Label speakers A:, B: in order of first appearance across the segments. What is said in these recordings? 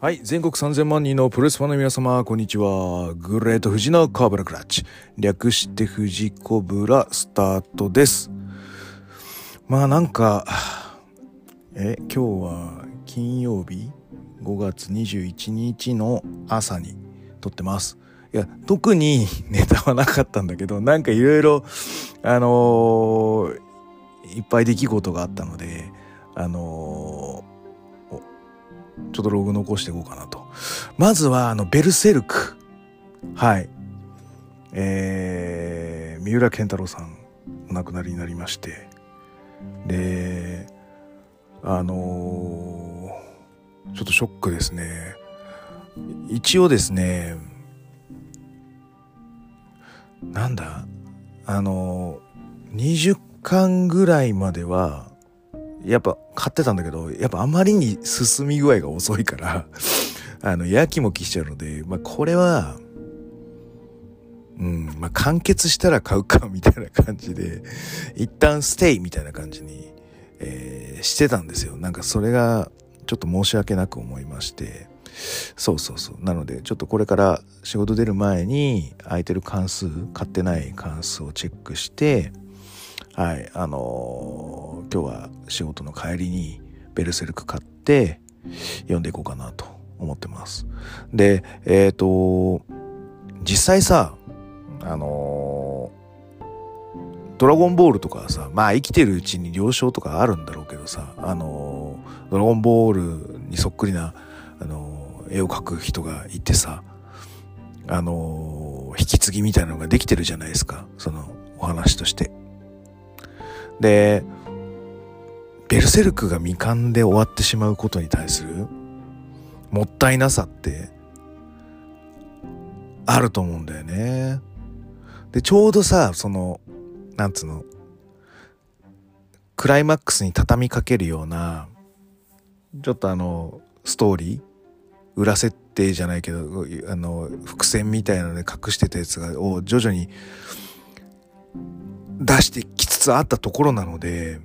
A: はい。全国3000万人のプロレスファンの皆様、こんにちは。グレート富士のカブラクラッチ。略して富士コブラスタートです。まあなんか、え、今日は金曜日？5月21日の朝に撮ってます。いや、特にネタはなかったんだけど、なんかいろいろ、あのーいっぱい出来事があったので、あのーちょっとログ残していこうかなと。まずは、あの、ベルセルク。はい。えー、三浦健太郎さん、お亡くなりになりまして。で、あのーちょっとショックですね。一応ですね、なんだ？あのー、20巻ぐらいまでは、やっぱ買ってたんだけど、やっぱあまりに進み具合が遅いから、あの、やきもきしちゃうので、まあこれは、うん、まあ完結したら買うか、みたいな感じで、一旦ステイみたいな感じに、えーしてたんですよ。なんかそれが、ちょっと申し訳なく思いまして、そうそうそう。なので、ちょっとこれから仕事出る前に、空いてる関数、買ってない関数をチェックして、はい、あのー今日は仕事の帰りにベルセルク買って読んでいこうかなと思ってます。で、えっ、と、実際さ、あのードラゴンボールとかさ、まあ生きてるうちに了承とかあるんだろうけどさ、あのードラゴンボールにそっくりな、あのー絵を描く人がいてさ、あの引き継ぎみたいなのができてるじゃないですか、そのお話として。で、ベルセルクが未完で終わってしまうことに対するもったいなさってあると思うんだよね。で、ちょうどさ、その、なんつうの、クライマックスに畳みかけるような、ちょっとあの、ストーリー裏設定じゃないけど、あの、伏線みたいなので隠してたやつが、を徐々に出してきつつあったところなので、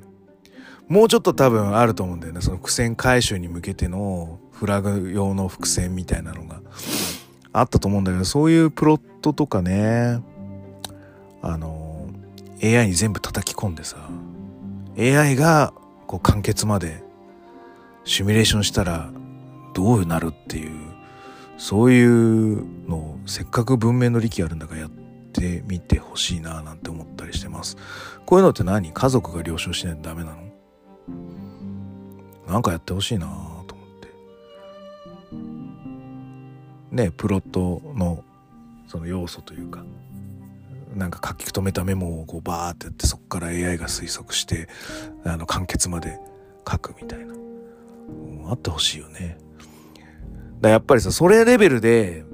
A: もうちょっと多分あると思うんだよね。その伏線回収に向けてのフラグ用の伏線みたいなのがあったと思うんだけど、そういうプロットとかね、あの、AI に全部叩き込んでさ、AI がこう完結までシミュレーションしたらどうなるっていう、そういうのをせっかく文明の利器あるんだからやってみてほしいななんて思ったりしてます。こういうのって何？家族が了承しないとダメなの？なんかやってほしいなと思って。ねプロットのその要素というか、なんか書き留めたメモをこうバーってやってそこから AI が推測して、あの完結まで書くみたいな。うんあってほしいよね。だやっぱりさ、それレベルで、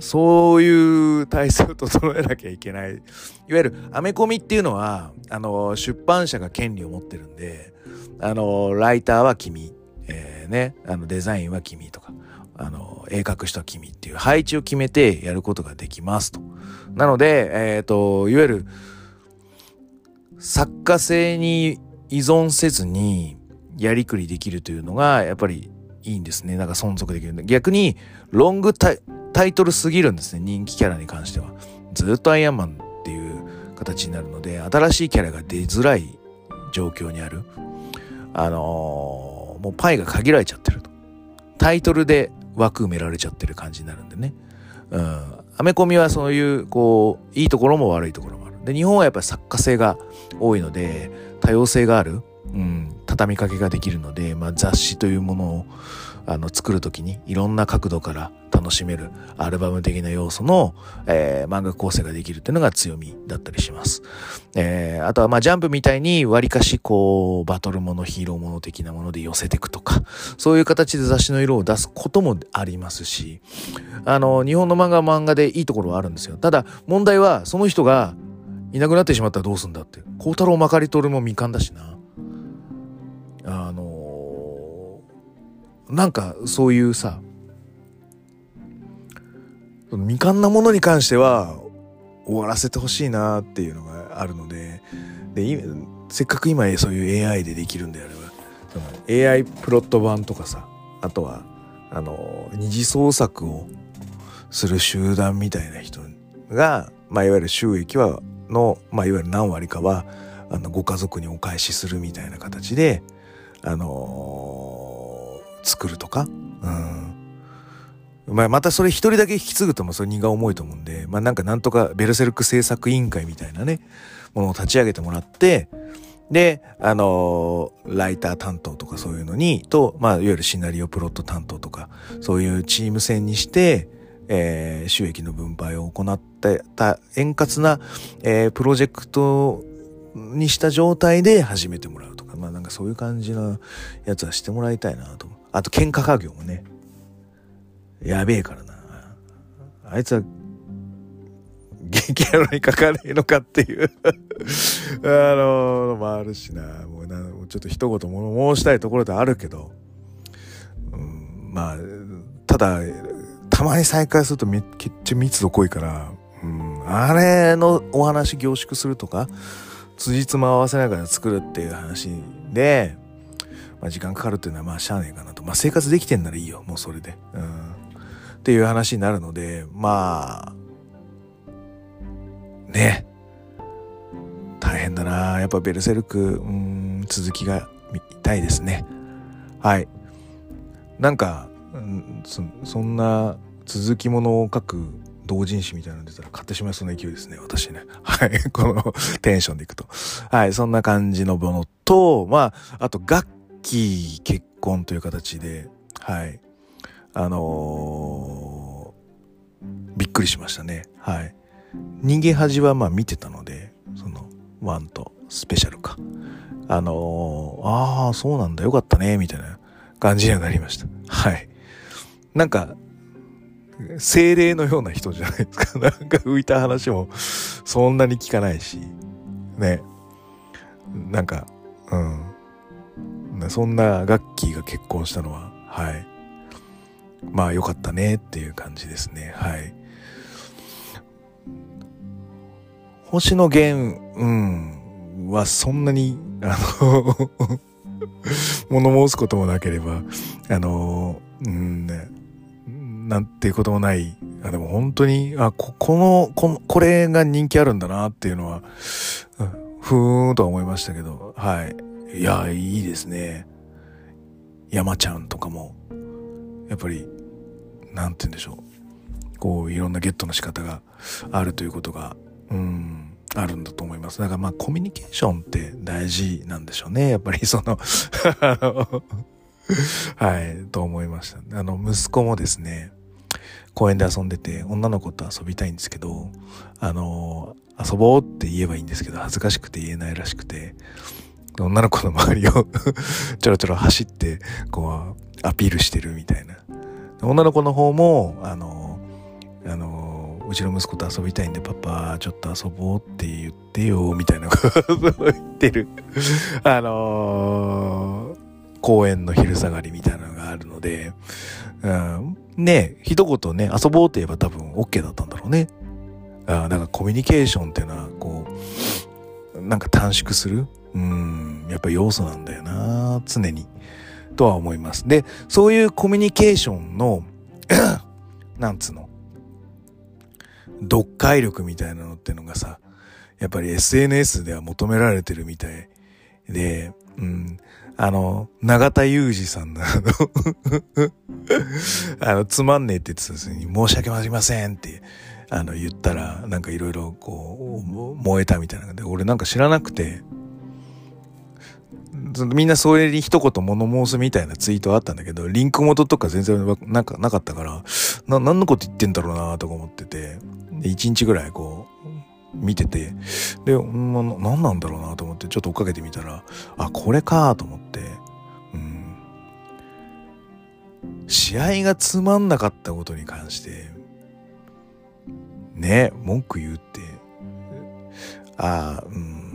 A: そういう体制を整えなきゃいけない。いわゆるアメコミっていうのは、あの、出版社が権利を持ってるんで、あの、ライターは君、えーね、あの、デザインは君とか、あの、絵描く人は君っていう配置を決めてやることができますと。なので、えっ、と、いわゆる、作家性に依存せずにやりくりできるというのが、やっぱりいいんですね。なんか存続できるんで。逆に、ロングタイタイトルすぎるんですね。人気キャラに関しては。ずっとアイアンマンっていう形になるので、新しいキャラが出づらい状況にある。あのーもうパイが限られちゃってると。タイトルで枠埋められちゃってる感じになるんでね。うん。アメコミはそういう、こう、いいところも悪いところもある。で、日本はやっぱり作家性が多いので、多様性がある。うん。畳みかけができるので、まあ雑誌というものを、あの、作るときにいろんな角度から楽しめるアルバム的な要素の、えー漫画構成ができるっていうのが強みだったりします。えーあとはまあジャンプみたいに割かしこう、バトルもの、ヒーローもの的なもので寄せていくとか、そういう形で雑誌の色を出すこともありますし、あの、日本の漫画は漫画でいいところはあるんですよ。ただ、問題はその人がいなくなってしまったらどうすんだって。孝太郎まかりとるも未完だしな。あのなんかそういうさ、未完なものに関しては終わらせてほしいなっていうのがあるので、で、せっかく今そういう AI でできるんであれば、その AI プロット版とかさ、あとは、あの二次創作をする集団みたいな人が、まあ、いわゆる収益はの、まあ、いわゆる何割かはあのご家族にお返しするみたいな形で、あのー、作るとか、うんまあ、またそれ一人だけ引き継ぐともそれ荷が重いと思うんで、まあ、なんかなんとかベルセルク制作委員会みたいなねものを立ち上げてもらってで、あのー、ライター担当とかそういうのに、と、まあ、いわゆるシナリオプロット担当とか、そういうチーム戦にして、えー、収益の分配を行ってた円滑な、えー、プロジェクトにした状態で始めてもらうとか、まあなんかそういう感じのやつはしてもらいたいなと。あと、喧嘩家業もね、やべえからな。あいつは、激ヤロにかかねえのかっていう あのもあるしな。もうな、ちょっと一言も申したいところであるけど、うん、まあ、ただ、たまに再開するとめっちゃ密度濃いから、うん、あれのお話凝縮するとか、辻褄合わせながら作るっていう話で、まあ、時間かかるっていうのはまあしゃあねえかなと。まあ生活できてんならいいよ、もうそれで。うん。っていう話になるので、まあ、ね。大変だなやっぱベルセルク、うん、続きが見たいですね。はい。なんか、うん、そそんな続きものを書く同人誌みたいなの出たら買ってしまいそうな勢いですね、私ね。はい。このテンションでいくと。はい。そんな感じのものと、まあ、あと、楽器結婚という形で、はい。あのー、びっくりしましたね。はい。人間恥はまあ見てたので、その、ワンとスペシャルか。あのー、ああ、そうなんだ、よかったね、みたいな感じにはなりました。はい。なんか、精霊のような人じゃないですか。なんか浮いた話もそんなに聞かないし、ね。なんか、うん。そんなガッキーが結婚したのは、はい。まあ良かったねっていう感じですね。はい。星野源、うん、はそんなに、あの 物申すこともなければ、あの、うんね、なんていうこともない。あでも本当に、あ、こ、この、この、これが人気あるんだなっていうのは、ふーんとは思いましたけど、はい。いや、いいですね。山ちゃんとかも、やっぱり、なんて言うんでしょう。こう、いろんなゲットの仕方があるということが、うん、あるんだと思います。だからまあ、コミュニケーションって大事なんでしょうね。やっぱりその はい、と思いました。あの、息子もですね、公園で遊んでて、女の子と遊びたいんですけど、あの、遊ぼうって言えばいいんですけど、恥ずかしくて言えないらしくて、女の子の周りを ちょろちょろ走って、こう、アピールしてるみたいな。女の子の方も、あの、あの、うちの息子と遊びたいんで、パパ、ちょっと遊ぼうって言ってよ、みたいなことを言ってるあのー、公園の昼下がりみたいなのがあるので、うん、ね一言ね、遊ぼうって言えば多分 OK だったんだろうね。あなんかコミュニケーションっていうのは、こう、なんか短縮するうん、やっぱ要素なんだよな、常に。とは思います。で、そういうコミュニケーションの なんつうの、読解力みたいなのってのがさ、やっぱり SNS では求められてるみたいで、うん、あの、永田裕二さんのあの、つまんねえって言ってたんですに、申し訳ありませんって、あの、言ったら、なんかいろいろこう、燃えたみたいなで、俺なんか知らなくて、みんなそれに一言物申すみたいなツイートあったんだけど、リンク元とか全然なんかなかったから、な、何のこと言ってんだろうなとか思ってて、で、一日ぐらいこう、見てて、で、ま、何なんだろうなと思ってちょっと追っかけてみたら、あ、これかと思って、うん。試合がつまんなかったことに関して、ね、文句言うって、ああ、うん。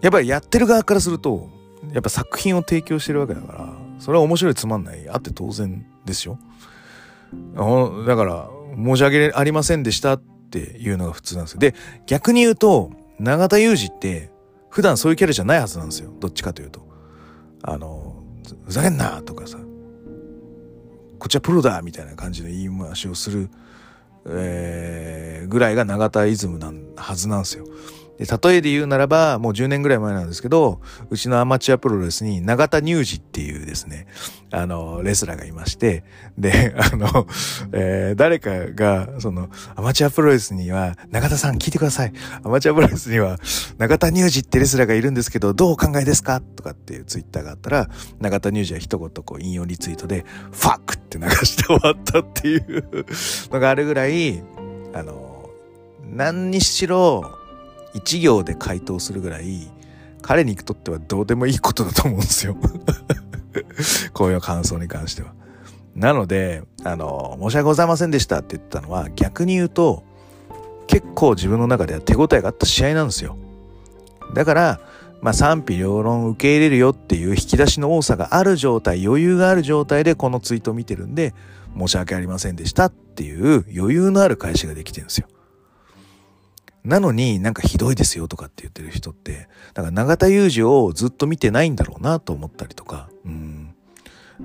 A: やっぱりやってる側からすると、やっぱ作品を提供してるわけだから、それは面白いつまんない、あって当然ですよ。だから、申し訳ありませんでしたっていうのが普通なんですよ。で、逆に言うと、永田裕二って普段そういうキャラじゃないはずなんですよ。どっちかというと。あの、ふざけんなとかさ、こっちはプロだみたいな感じの言い回しをする、えー、ぐらいが永田イズムなはずなんですよ。で例えで言うならば、もう10年ぐらい前なんですけど、うちのアマチュアプロレスに永田乳児っていうですね、あの、レスラーがいまして、で、あの、えー、誰かが、その、アマチュアプロレスには、永田さん聞いてください。アマチュアプロレスには、永田乳児ってレスラーがいるんですけど、どうお考えですかとかっていうツイッターがあったら、永田乳児は一言こう引用リツイートで、ファックって流して終わったっていうのがあるぐらい、あの、何にしろ、一行で回答するぐらい彼にとってはどうでもいいことだと思うんですよ こういう感想に関しては。なので、あの、申し訳ございませんでしたって言ったのは逆に言うと結構自分の中では手応えがあった試合なんですよ。だから、まあ賛否両論受け入れるよっていう引き出しの多さがある状態、余裕がある状態でこのツイートを見てるんで申し訳ありませんでしたっていう余裕のある返しができてるんですよ。なのになんかひどいですよとかって言ってる人って、だから永田裕二をずっと見てないんだろうなと思ったりとか、うん、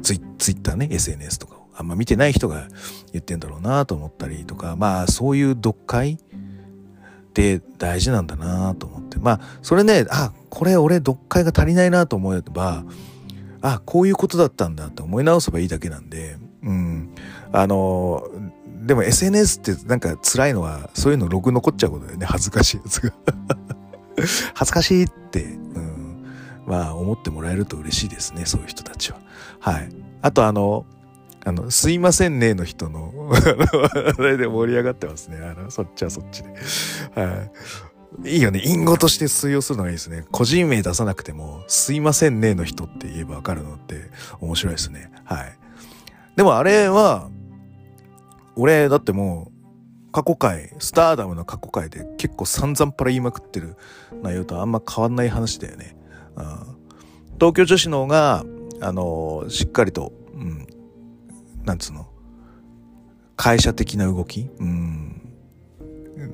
A: ツイツイッターね、SNS とかをあんま見てない人が言ってんだろうなと思ったりとか、まあそういう読解って大事なんだなと思って。まあそれね、あ、これ俺読解が足りないなと思えば、あ、こういうことだったんだと思い直せばいいだけなんで、うん。あの、でも SNS ってなんか辛いのは、そういうのログ残っちゃうことだよね。恥ずかしいやつが恥ずかしいって、うん、まあ思ってもらえると嬉しいですね。そういう人たちは。はい。あとあの、あの、すいませんねの人の あれで盛り上がってますね。あの、そっちはそっちで。はい。いいよね。隠語として通用するのがいいですね。個人名出さなくても、すいませんねの人って言えばわかるのって面白いですね。はい。でもあれは、俺、だってもう、過去回、スターダムの過去回で結構散々パラ言いまくってる内容とあんま変わんない話だよね。うん、東京女子の方が、あの、しっかりと、うん、なんつうの、会社的な動き、うん、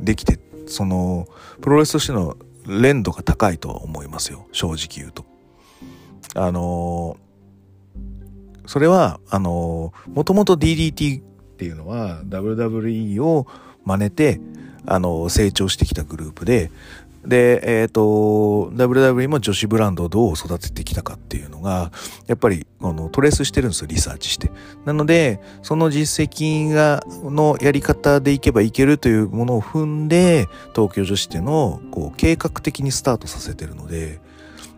A: できて、その、プロレスとしての連度が高いとは思いますよ。正直言うと。あの、それは、あの、もともと DDT っていうのは WWE を真似てあの成長してきたグループでで、えっ、ー、と、WWE も女子ブランドをどう育ててきたかっていうのが、やっぱり、あの、トレースしてるんですよ、リサーチして。なので、その実績が、のやり方でいけばいけるというものを踏んで、東京女子っていうのを、こう、計画的にスタートさせてるので、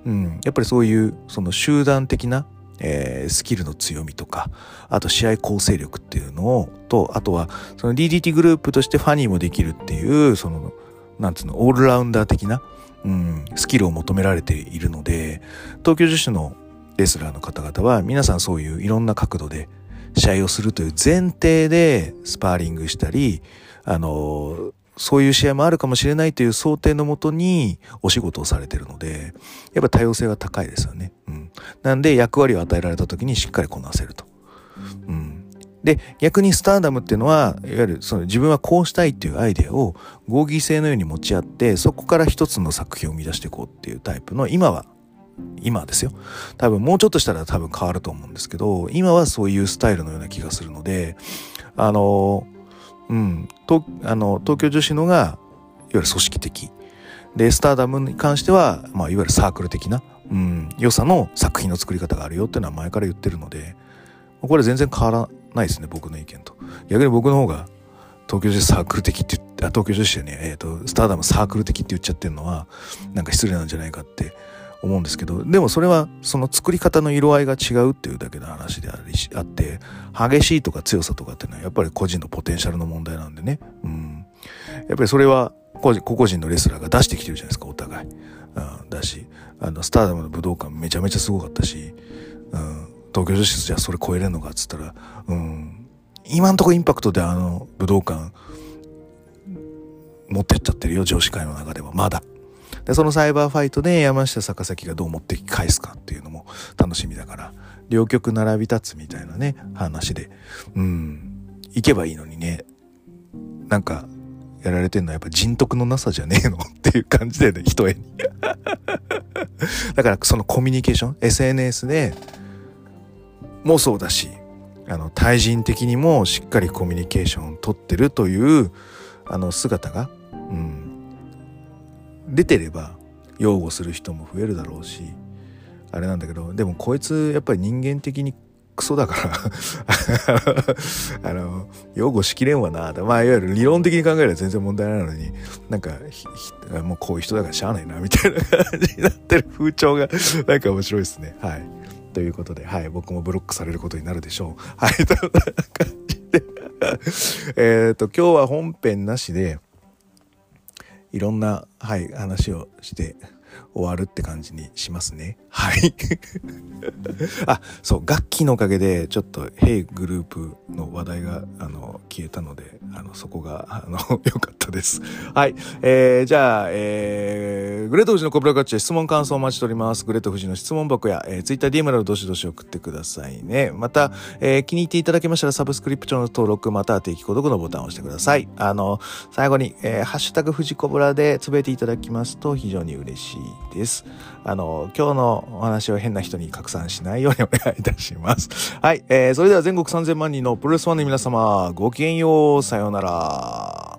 A: うん、やっぱりそういう、その集団的な、えー、スキルの強みとか、あと試合構成力っていうのを、と、あとは、その DDT グループとしてファニーもできるっていう、その、なんつうの、オールラウンダー的な、うん、スキルを求められているので、東京女子のレスラーの方々は、皆さんそういういろんな角度で試合をするという前提でスパーリングしたり、あの、そういう試合もあるかもしれないという想定のもとにお仕事をされてるので、やっぱ多様性は高いですよね。うん。なんで役割を与えられた時にしっかりこなせると。うん。で、逆にスターダムっていうのは、いわゆるその自分はこうしたいっていうアイデアを合議制のように持ち合って、そこから一つの作品を生み出していこうっていうタイプの、今は、今ですよ。多分もうちょっとしたら多分変わると思うんですけど、今はそういうスタイルのような気がするので、あのーうん、とあの東京女子のがいわゆる組織的。でスターダムに関しては、まあ、いわゆるサークル的な、うん、良さの作品の作り方があるよっていうのは前から言ってるのでこれ全然変わらないですね僕の意見と。逆に僕の方が東京女子サークル的って言ってあ東京女子でね、えーと、スターダムサークル的って言っちゃってるのはなんか失礼なんじゃないかって思うんですけどでもそれはその作り方の色合いが違うっていうだけの話でありあって激しいとか強さとかっていうのはやっぱり個人のポテンシャルの問題なんでね、うん、やっぱりそれは個人個々人のレスラーが出してきてるじゃないですかお互い、うん、だしあのスターダムの武道館めちゃめちゃすごかったし、うん、東京女子じゃそれ超えれるのかっつったら、うん、今んとこインパクトであの武道館持ってっちゃってるよ女子会の中では。まだ。でそのサイバーファイトで山下坂崎がどう持って返すかっていうのも楽しみだから両極並び立つみたいなね話で。うん。行けばいいのにね。なんかやられてんのはやっぱ人徳のなさじゃねえのっていう感じでね、一重に。だからそのコミュニケーション、SNS でもそうだし、あの対人的にもしっかりコミュニケーションを取ってるというあの姿が、うん、出てれば擁護する人も増えるだろうしあれなんだけどでもこいつやっぱり人間的にクソだから あの擁護しきれんわなまあいわゆる理論的に考えれば全然問題ないのになんかもうこういう人だからしゃあないなみたいな感じになってる風潮がなんか面白いですね。はい。ということではい。僕もブロックされることになるでしょう。はい。という感じで。えっと今日は本編なしでいろんなはい話をして終わるって感じにしますね。はい。あ、そう、楽器のおかげで、ちょっと、ヘイグループの話題が、あの、消えたので、あの、そこが、あの、良かったです。はい。えー、じゃあ、えー、グレート富士のコブラガッチ質問感想をお待ちしております。グレート富士の質問箱や、えー、ツイッター DM などどしどし送ってくださいね。また、えー、気に入っていただけましたら、サブスクリプションの登録、または定期購読のボタンを押してください。あの、最後に、えー、ハッシュタグ富士コブラでつぶえていただきますと、非常に嬉しいです。あの、今日のお話を変な人に拡散しないようにお願いいたします。はい、えー、それでは全国3000万人のプロレスファンの皆様、ごきげんよう、さようなら。